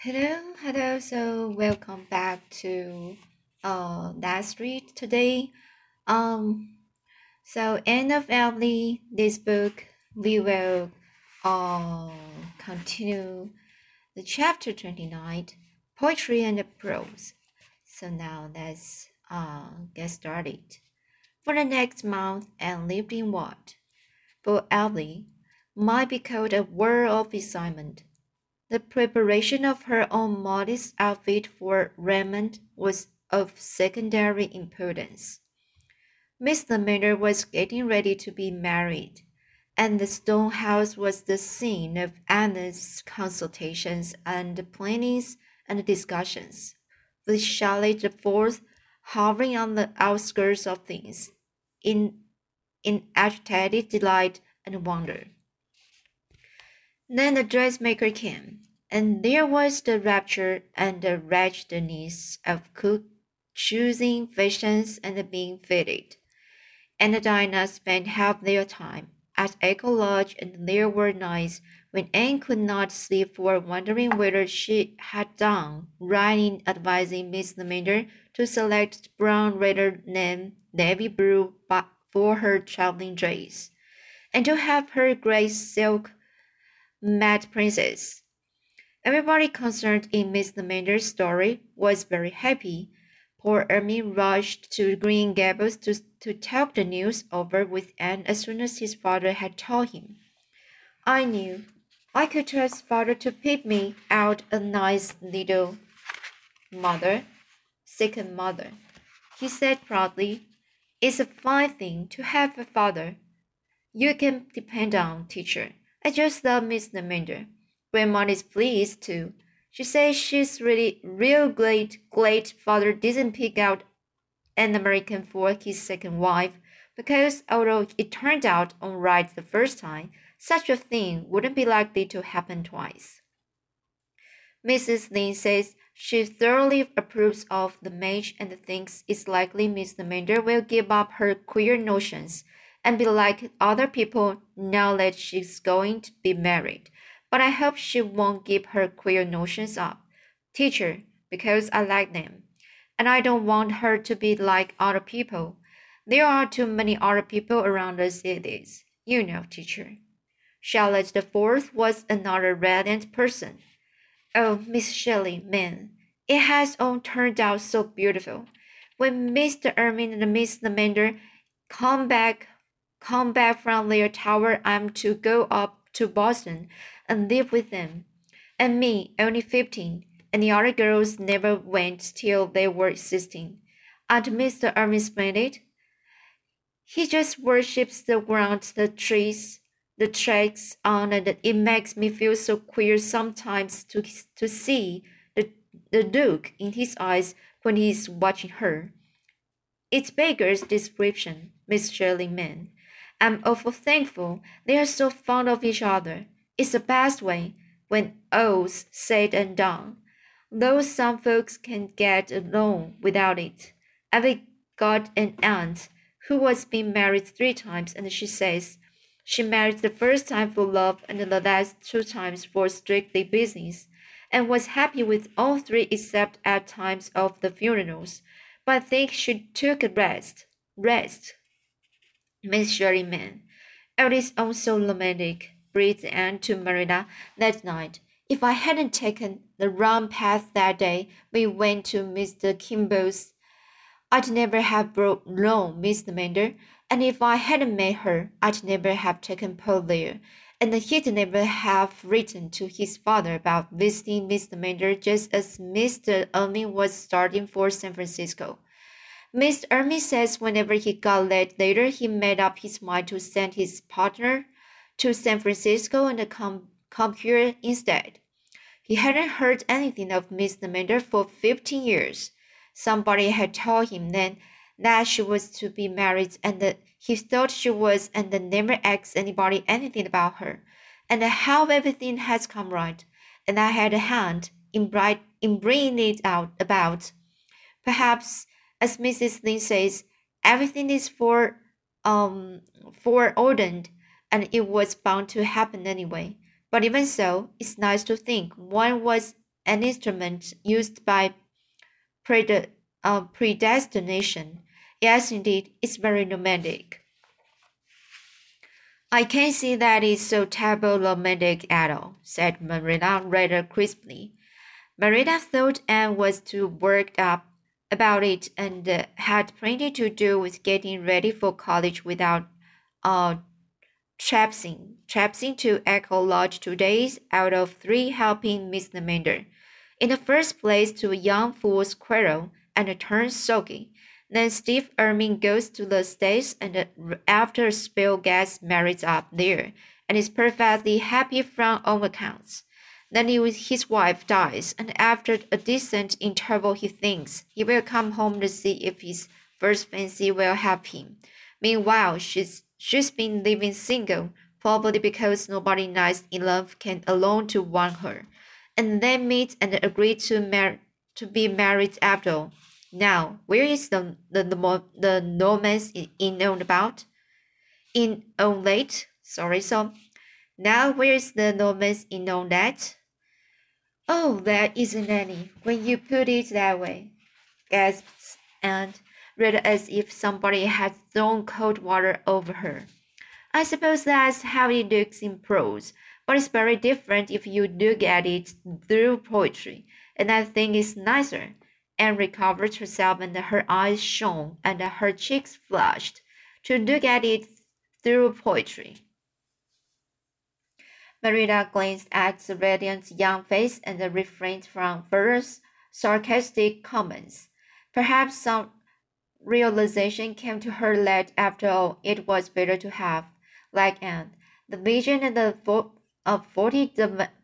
Hello, hello. So welcome back to uh that street today. Um, so end of Emily, this book we will uh continue the chapter twenty nine, poetry and prose. So now let's uh get started. For the next month and lived in what? For Emily might be called a world of excitement the preparation of her own modest outfit for Redmond was of secondary importance. Miss Lavendar was getting ready to be married, and the stone house was the scene of endless consultations and plannings and discussions, with Charlotte the Fourth hovering on the outskirts of things, in, in agitated delight and wonder. Then the dressmaker came, and there was the rapture and the wretchedness of cook choosing fashions and being fitted. And Dinah spent half their time at Echo Lodge, and there were nights when Anne could not sleep for wondering whether she had done right in advising Miss Lavendar to select brown rather than navy blue for her traveling dress, and to have her gray silk Mad Princess. Everybody concerned in Miss Lavendar's story was very happy. Poor Ermine rushed to Green Gables to, to talk the news over with Anne as soon as his father had told him. I knew I could trust father to pick me out a nice little mother, second mother. He said proudly, It's a fine thing to have a father you can depend on, teacher. I just love Miss Lavendar. Grandma is pleased too. She says she's really real glad glad father didn't pick out an American for his second wife, because although it turned out all right the first time, such a thing wouldn't be likely to happen twice. Mrs. Lynde says she thoroughly approves of the match and thinks it's likely Miss Lavendar will give up her queer notions and be like other people now that she's going to be married. But I hope she won't give her queer notions up, teacher, because I like them. And I don't want her to be like other people. There are too many other people around us it is, you know, teacher. Charlotte the Fourth was another radiant person. Oh, Miss Shelley, man, it has all turned out so beautiful. When Mr. Ermine and Miss Lavendar come back come back from their tower, I'm to go up to Boston and live with them. And me, only fifteen, and the other girls never went till they were sixteen. And Mr. Ermine splendid? He just worships the ground, the trees, the tracks on, and it makes me feel so queer sometimes to, to see the, the look in his eyes when he's watching her. It's Baker's description, Miss Shirley meant. I'm awful thankful they are so fond of each other. It's the best way when all's said and done. Though some folks can get along without it. I've got an aunt who was been married three times, and she says she married the first time for love and the last two times for strictly business, and was happy with all three except at times of the funerals. But I think she took a rest. Rest. Miss Sherryman. It is all so romantic, breathed Anne to Marina that night. If I hadn't taken the wrong path that day we went to Mr. Kimball's, I'd never have brought along Miss Lavendar, and if I hadn't met her, I'd never have taken Paul there, and he'd never have written to his father about visiting Miss Lavendar just as Mr. Ermine was starting for San Francisco. Mr. Ermine says whenever he got late later, he made up his mind to send his partner to San Francisco and come, come here instead. He hadn't heard anything of Miss Lavendar for fifteen years. Somebody had told him then that she was to be married and that he thought she was and never asked anybody anything about her and how everything has come right and I had a hand in bright in bringing it out about. Perhaps as Mrs. Lynde says, everything is for um foreordained and it was bound to happen anyway. But even so, it's nice to think one was an instrument used by pred uh, predestination. Yes, indeed, it's very romantic. I can't see that it's so terrible romantic at all, said Marilla rather crisply. Marilla thought Anne was too worked up about it and uh, had plenty to do with getting ready for college without uh, traipsing, traipsing to Echo Lodge two days out of three helping Miss Lemander. In the first place, to a young fools quarrel and turn soggy. Then Steve Irving goes to the States and after Spill gets married up there and is perfectly happy from all accounts. Then his wife dies, and after a decent interval, he thinks he will come home to see if his first fancy will help him. Meanwhile, she's she's been living single, probably because nobody nice enough can alone to want her, and they meet and agree to mar- to be married after all. Now, where is the the the, the romance in known about? In on late, sorry, so now where is the romance in known that? Oh, there isn't any when you put it that way, gasped Anne, read as if somebody had thrown cold water over her. I suppose that's how it looks in prose, but it's very different if you look at it through poetry, and I think it's nicer. Anne recovered herself and her eyes shone and her cheeks flushed to look at it through poetry. Marilla glanced at the radiant young face and refrained from further sarcastic comments. Perhaps some realization came to her that after all it was better to have, like Anne, the vision and the of forty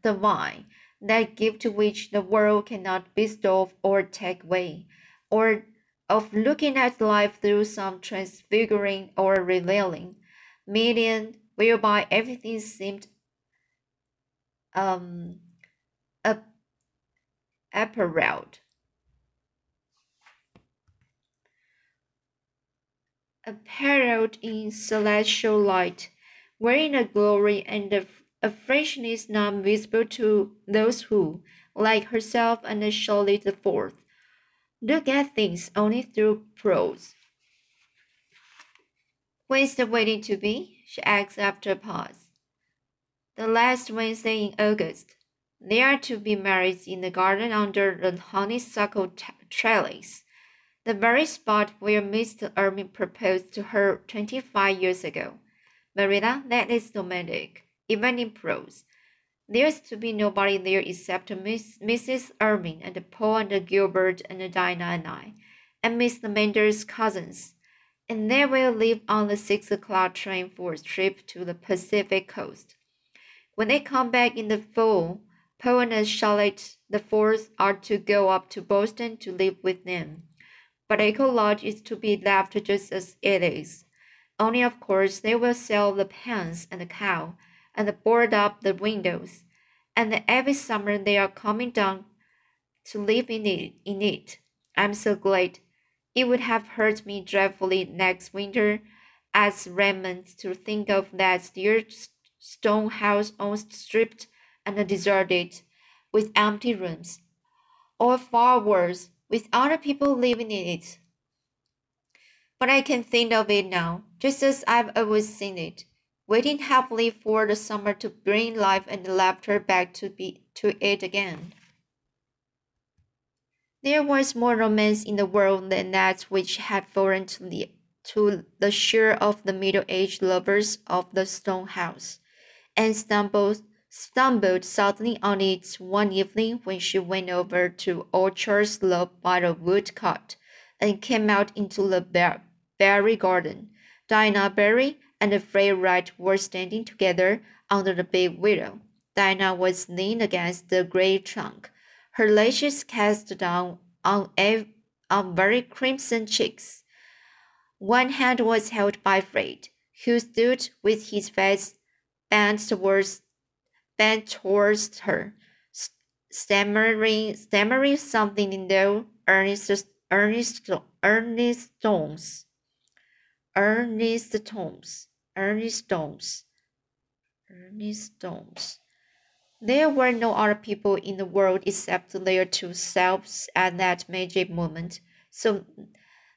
divine that gift to which the world cannot bestow or take away, or of looking at life through some transfiguring or revealing medium whereby everything seemed um, apparelled. Apparelled in celestial light, wearing a glory and a a freshness not visible to those who, like herself and Shirley the Fourth, look at things only through prose. When's the wedding to be? she asked after a pause. The last Wednesday in August. They are to be married in the garden under the honeysuckle trellis, the very spot where Mr. Irving proposed to her twenty-five years ago. Marilla, that is romantic even in prose. There's to be nobody there except Miss, Mrs. Irving and Paul and Gilbert and Dinah and I, and Miss Lamander's cousins. And they will leave on the six o'clock train for a trip to the Pacific coast. When they come back in the fall, Paul and Charlotte the fourth are to go up to Boston to live with them. But Echo Lodge is to be left just as it is. Only of course they will sell the pens and the cow and board up the windows, and every summer they are coming down to live in it. In it. I'm so glad. It would have hurt me dreadfully next winter as Redmond to think of that dear stone house all stripped and deserted, with empty rooms, or far worse, with other people living in it. But I can think of it now, just as I've always seen it waiting happily for the summer to bring life and laughter back to be to it again. There was more romance in the world than that which had fallen to the to the share of the middle-aged lovers of the stone house, and stumbled stumbled suddenly on it one evening when she went over to Orchard Slope by the woodcut, and came out into the berry garden. Dinah Barry and Fred Wright were standing together under the big willow. Dinah was leaning against the great trunk, her lashes cast down on, a, on very crimson cheeks. One hand was held by Fred, who stood with his face bent towards, bent towards her, stammering, stammering something in low, earnest, earnest, earnest tones. Earnest tones. Ernest Stones. Ernest Stones. There were no other people in the world except their two selves at that magic moment, so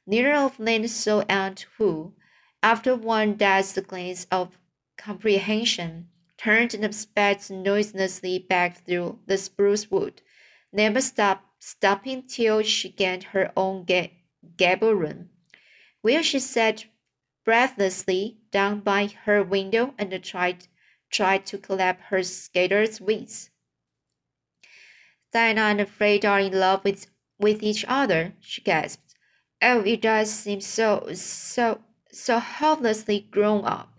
neither of them saw Aunt who, after one dazed glance of comprehension, turned and sped noiselessly back through the spruce wood, never stop, stopping till she gained her own ga- gable room, where she sat breathlessly down by her window and tried tried to clap her skater's wings. Diana and Fred are in love with, with each other, she gasped. Oh, it does seem so, so, so hopelessly grown up.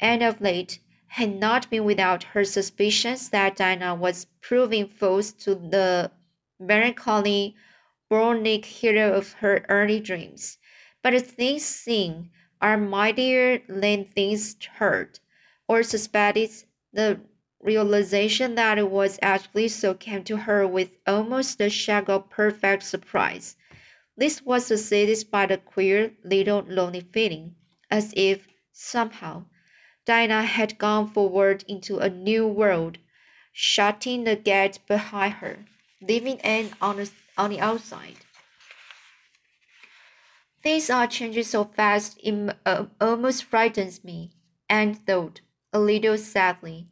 And of late, had not been without her suspicions that Diana was proving false to the melancholy, Byronic hero of her early dreams. But things seen are mightier than things heard or suspected, the realization that it was actually so came to her with almost a shock of perfect surprise. This was succeeded by the queer little lonely feeling, as if, somehow, Dinah had gone forward into a new world, shutting the gate behind her, leaving Anne on the, on the outside. Things are changing so fast, it uh, almost frightens me, Anne thought a little sadly.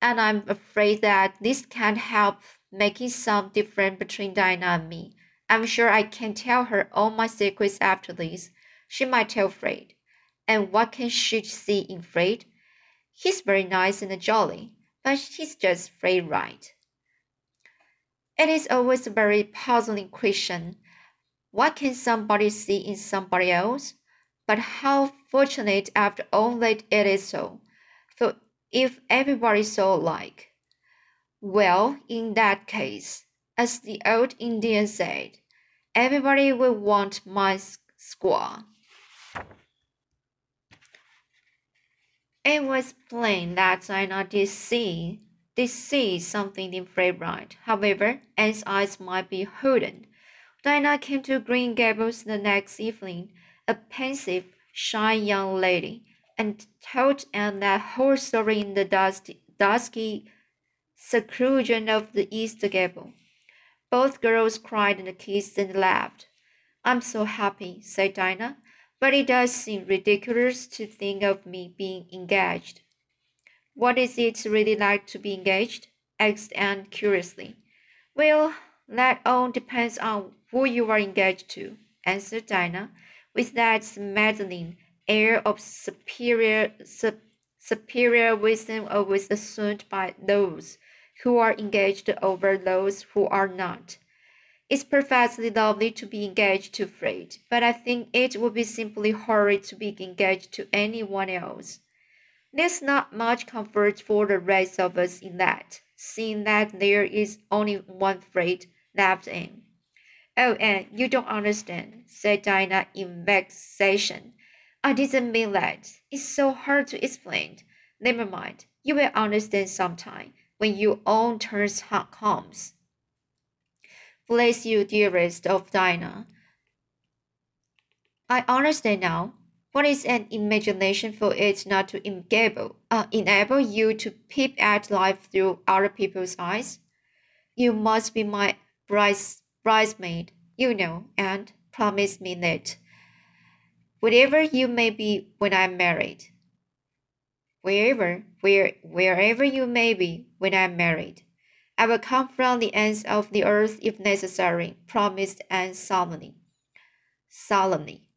And I'm afraid that this can't help making some difference between Dinah and me. I'm sure I can tell her all my secrets after this. She might tell Fred. And what can she see in Fred? He's very nice and jolly, but he's just Fred right. It is always a very puzzling question. What can somebody see in somebody else? But how fortunate after all that it is so. For if everybody saw alike, well, in that case, as the old Indian said, everybody will want my squaw. It was plain that Dinah did see, did see something in Fred Wright. However, Anne's eyes might be holden. Dinah came to Green Gables the next evening a pensive, shy young lady, and told Anne that whole story in the dusty, dusky seclusion of the east gable. Both girls cried and kissed and laughed. I'm so happy, said Dinah, but it does seem ridiculous to think of me being engaged. What is it really like to be engaged? asked Anne curiously. Well, that all depends on who you are engaged to, answered Dinah with that maddening air of superior su superior wisdom always assumed by those who are engaged over those who are not. It's perfectly lovely to be engaged to Fred, but I think it would be simply horrid to be engaged to anyone else. There's not much comfort for the rest of us in that, seeing that there is only one Fred left in. Oh, Anne, you don't understand, said Dinah in vexation. I didn't mean that. It's so hard to explain. Never mind. You will understand sometime when your own turn comes. Bless you, dearest of Dinah. I understand now. What is an imagination for it not to enable, uh, enable you to peep at life through other people's eyes? You must be my bride bridesmaid, you know, and promise me that whatever you may be when I'm married, wherever, where, wherever you may be when I'm married, I will come from the ends of the earth if necessary, promised Anne solemnly. Solemnly.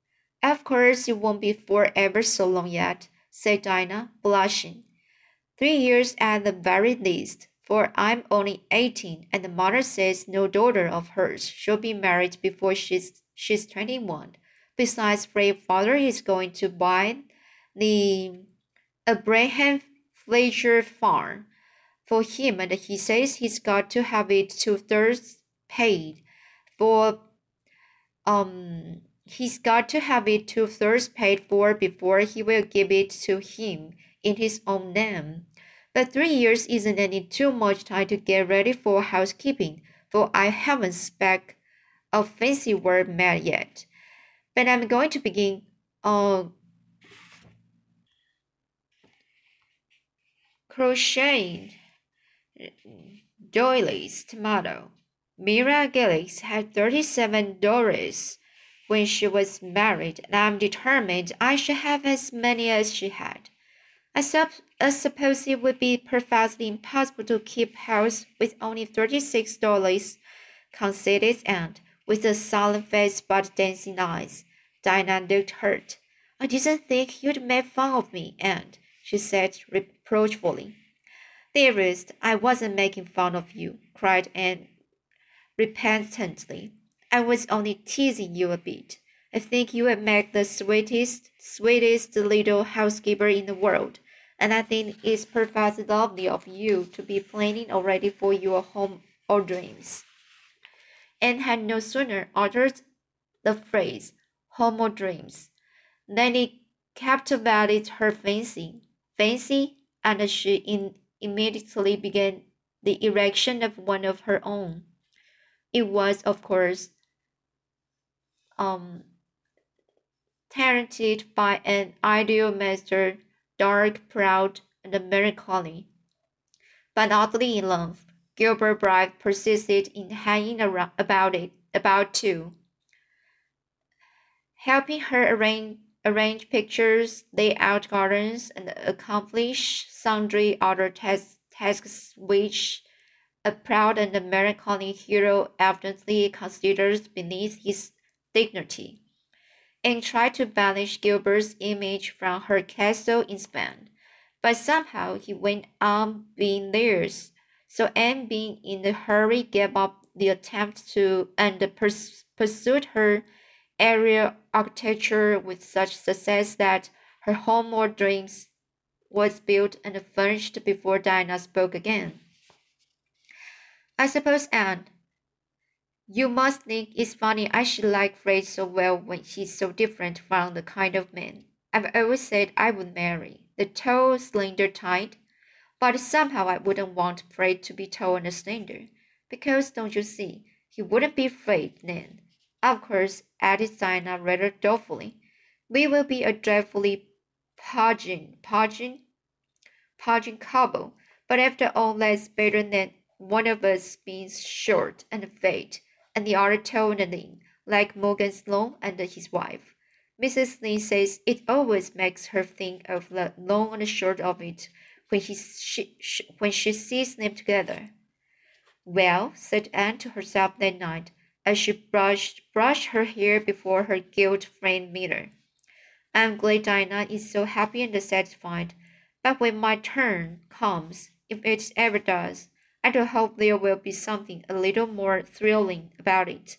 Of course, it won't be for ever so long yet, said Dinah, blushing. Three years at the very least for I'm only 18 and the mother says no daughter of hers shall be married before she's, she's 21. Besides, Fred's father is going to buy the Abraham Fletcher farm for him and he says he's got to have it two thirds paid for um he's got to have it two thirds paid for before he will give it to him in his own name. But three years isn't any too much time to get ready for housekeeping, for I haven't spec a fancy word mad yet. But I'm going to begin on crocheting doilies tomato. Myra Gillis had 37 dollars when she was married, and I'm determined I shall have as many as she had. I, sup I suppose it would be perfectly impossible to keep house with only thirty-six dollars, conceded Aunt, with a solemn face but dancing eyes. Dinah looked hurt. I didn't think you'd make fun of me, Aunt, she said reproachfully. Dearest, I wasn't making fun of you, cried Anne repentantly. I was only teasing you a bit. I think you would make the sweetest, sweetest little housekeeper in the world, and I think it's perfectly lovely of you to be planning already for your home or dreams. Anne had no sooner uttered the phrase home or dreams than it captivated her fancy, fancy, and she in, immediately began the erection of one of her own. It was, of course, um, talented by an ideal master, dark, proud, and melancholy. But oddly enough, Gilbert Blythe persisted in hanging around about it about too, helping her arrange arrange pictures, lay out gardens, and accomplish sundry other tasks, tasks which a proud and melancholy hero evidently considers beneath his dignity, and tried to banish Gilbert's image from her castle in Spain. But somehow he went on being theirs. So Anne, being in a hurry, gave up the attempt to and pursued her aerial architecture with such success that her home or dreams was built and furnished before Diana spoke again. I suppose, Anne, you must think it's funny I should like Fred so well when he's so different from the kind of man I've always said I would marry. The tall, slender type. But somehow I wouldn't want Fred to be tall and slender. Because, don't you see, he wouldn't be Fred then. Of course, added Dinah rather dolefully, we will be a dreadfully podging, podging, podging couple. But after all, that's better than one of us being short and fat and the other tall and lean, like Morgan Sloane and his wife. Mrs. Lee says it always makes her think of the long and short of it when, he, she, she, when she sees them together. Well, said Anne to herself that night, as she brushed, brushed her hair before her gilt framed mirror. I'm glad Dinah is so happy and satisfied, but when my turn comes, if it ever does, I do hope there will be something a little more thrilling about it.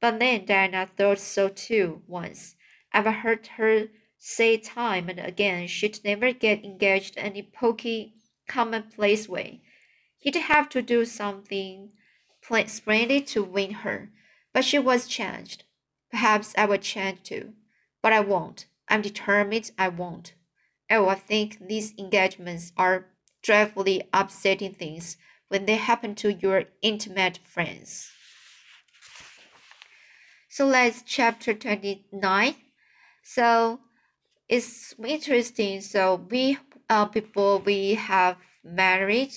But then Diana thought so too once. I've heard her say time and again she'd never get engaged any pokey, commonplace way. He'd have to do something splendid to win her. But she was changed. Perhaps I will change too. But I won't. I'm determined I won't. Oh, I think these engagements are dreadfully upsetting things when they happen to your intimate friends. So let's chapter 29. So it's interesting. So we uh before we have married,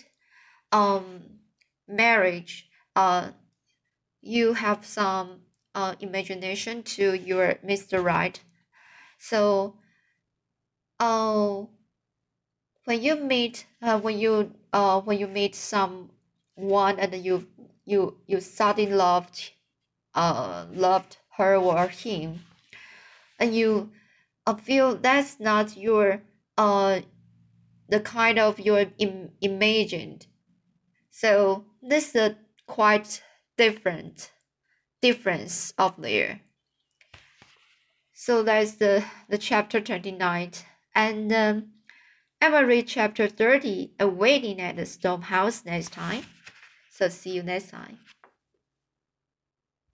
um marriage, uh you have some uh imagination to your Mr. Right. So oh when you meet uh, when you uh when you meet someone and you you you suddenly loved uh loved her or him and you uh, feel that's not your uh the kind of your Im- imagined so this is quite different difference of there so that's the the chapter 29 and um, I will read chapter 30, A Wedding at the Storm House next time. So see you next time.